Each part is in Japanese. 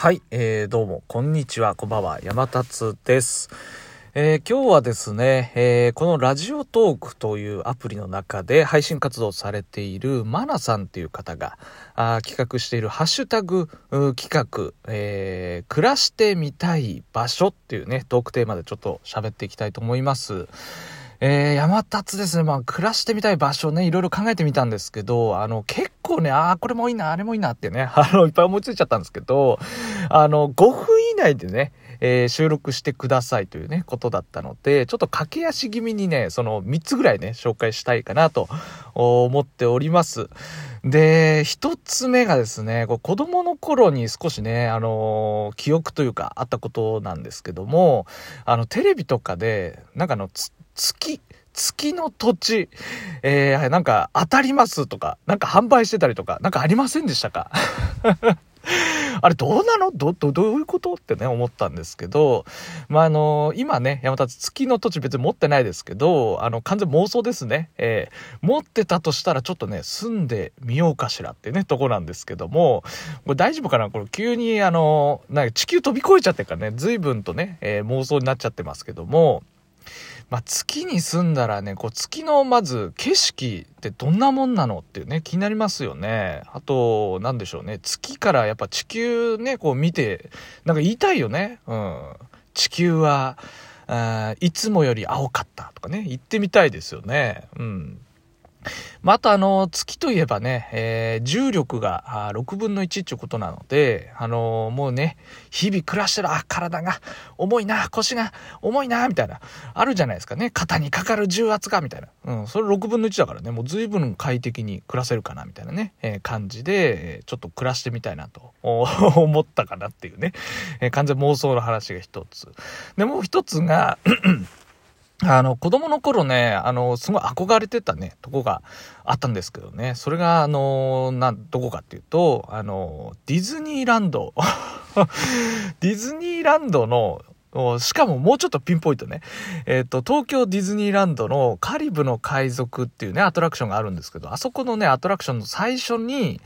はい、えー、どうも、こんにちは、こんばんは、山達です。えー、今日はですね、えー、このラジオトークというアプリの中で配信活動されているマナさんっていう方があ企画しているハッシュタグ企画、えー、暮らしてみたい場所っていうね、トークテーマでちょっと喋っていきたいと思います。えー、山立ですね。まあ、暮らしてみたい場所ね、いろいろ考えてみたんですけど、あの、結構ね、ああ、これもいいな、あれもいいなってね、あの、いっぱい思いついちゃったんですけど、あの、5分以内でね、えー、収録してくださいというね、ことだったので、ちょっと駆け足気味にね、その3つぐらいね、紹介したいかなと思っております。で、1つ目がですね、こう子供の頃に少しね、あのー、記憶というかあったことなんですけども、あの、テレビとかで、なんかあの、月、月の土地、えー、なんか当たりますとか、なんか販売してたりとか、なんかありませんでしたか？あれどうなの？ど、ど、どういうこと？ってね、思ったんですけど、まあ、あの、今ね、山田月の土地別に持ってないですけど、あの、完全妄想ですね。えー、持ってたとしたらちょっとね、住んでみようかしらってね、とこなんですけども、これ大丈夫かな？これ急にあの、なんか地球飛び越えちゃってからね、随分とね、え妄想になっちゃってますけども、まあ、月に住んだらね、こう月のまず景色ってどんなもんなのっていうね、気になりますよね。あと、なんでしょうね。月からやっぱ地球ね、こう見て、なんか言いたいよね。うん。地球は、あいつもより青かったとかね、言ってみたいですよね。うん。まあ、あとあの、月といえばね、えー、重力が6分の1っていうことなので、あのー、もうね、日々暮らしてる、あ、体が重いな、腰が重いな、みたいな、あるじゃないですかね。肩にかかる重圧が、みたいな。うん、それ6分の1だからね、もう随分快適に暮らせるかな、みたいなね、えー、感じで、ちょっと暮らしてみたいなと 思ったかなっていうね、え完全妄想の話が一つ。で、もう一つが、あの、子供の頃ね、あの、すごい憧れてたね、とこがあったんですけどね、それが、あの、な、どこかっていうと、あの、ディズニーランド。ディズニーランドの、しかももうちょっとピンポイントね。えっ、ー、と、東京ディズニーランドのカリブの海賊っていうね、アトラクションがあるんですけど、あそこのね、アトラクションの最初に、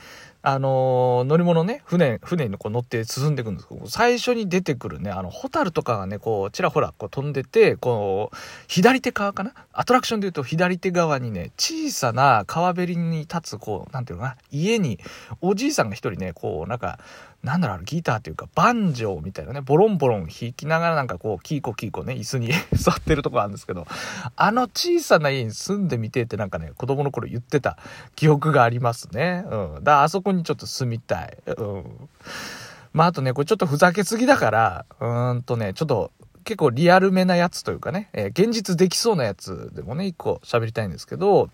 あのー、乗り物ね、船、船にこう乗って進んでいくんですけど、最初に出てくるね、あの、ホタルとかがね、こう、ちらほらこう飛んでて、こう、左手側かな？アトラクションで言うと左手側にね、小さな川べりに立つ、こう、なんていうのかな、家に、おじいさんが一人ね、こう、なんか、なんだろう、ギターというか、バンジョーみたいなね、ボロンボロン弾きながらなんかこう、キーコキーコね、椅子に 座ってるとこあるんですけど、あの小さな家に住んでみてってなんかね、子供の頃言ってた記憶がありますね。うん。だあそこにちょっと住みたい。うん。まああとね、これちょっとふざけすぎだから、うーんとね、ちょっと、結構リアルめなやつというかね、えー、現実できそうなやつでもね、一個喋りたいんですけど、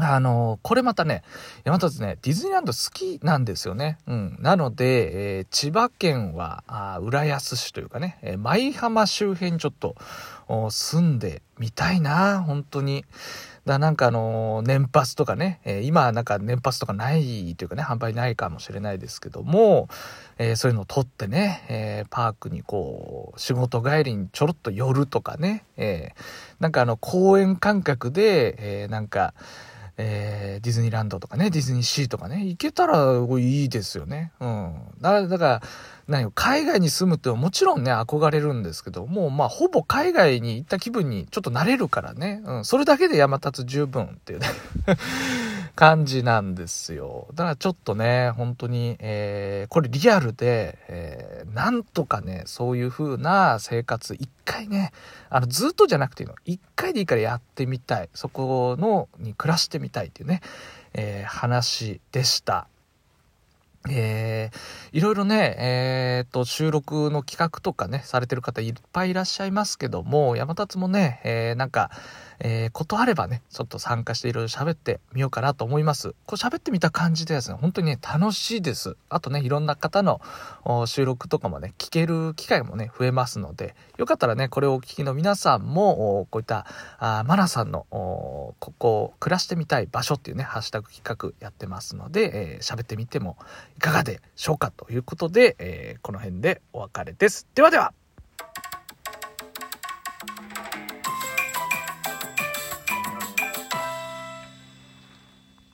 あの、これまたね、山立ね、ディズニーランド好きなんですよね。うん。なので、えー、千葉県は、あ浦安市というかね、えー、舞浜周辺ちょっと住んでみたいな、本当に。だなんかあの、年パスとかね、えー、今なんか年パスとかないというかね、販売ないかもしれないですけども、えー、そういうのを取ってね、えパークにこう、仕事帰りにちょろっと寄るとかね、えなんかあの、公園感覚で、えなんか、えー、ディズニーランドとかね、ディズニーシーとかね、行けたらいいですよね。うん。だだから、何海外に住むってもちろんね、憧れるんですけど、もうまあ、ほぼ海外に行った気分にちょっとなれるからね。うん。それだけで山立つ十分っていうね感じなんですよ。だからちょっとね、本当に、えー、これリアルで、えー、なんとかね、そういう風な生活、一回ね、あの、ずっとじゃなくていいの、一回でいいからやってみたい。そこの、に暮らしてみたいっていうね、えー、話でした。えー、いろいろね、えー、っと、収録の企画とかね、されてる方いっぱいいらっしゃいますけども、山立もね、えー、なんか、えー、ことあればね、ちょっと参加していろいろ喋ってみようかなと思います。こう喋ってみた感じでですね、本当にね、楽しいです。あとね、いろんな方の収録とかもね、聞ける機会もね、増えますので、よかったらね、これをお聞きの皆さんも、こういった、あマナさんの、ここ、暮らしてみたい場所っていうね、ハッシュタグ企画やってますので、えー、喋ってみてもかがでしょうかということで、えー、この辺でお別れです。ではでは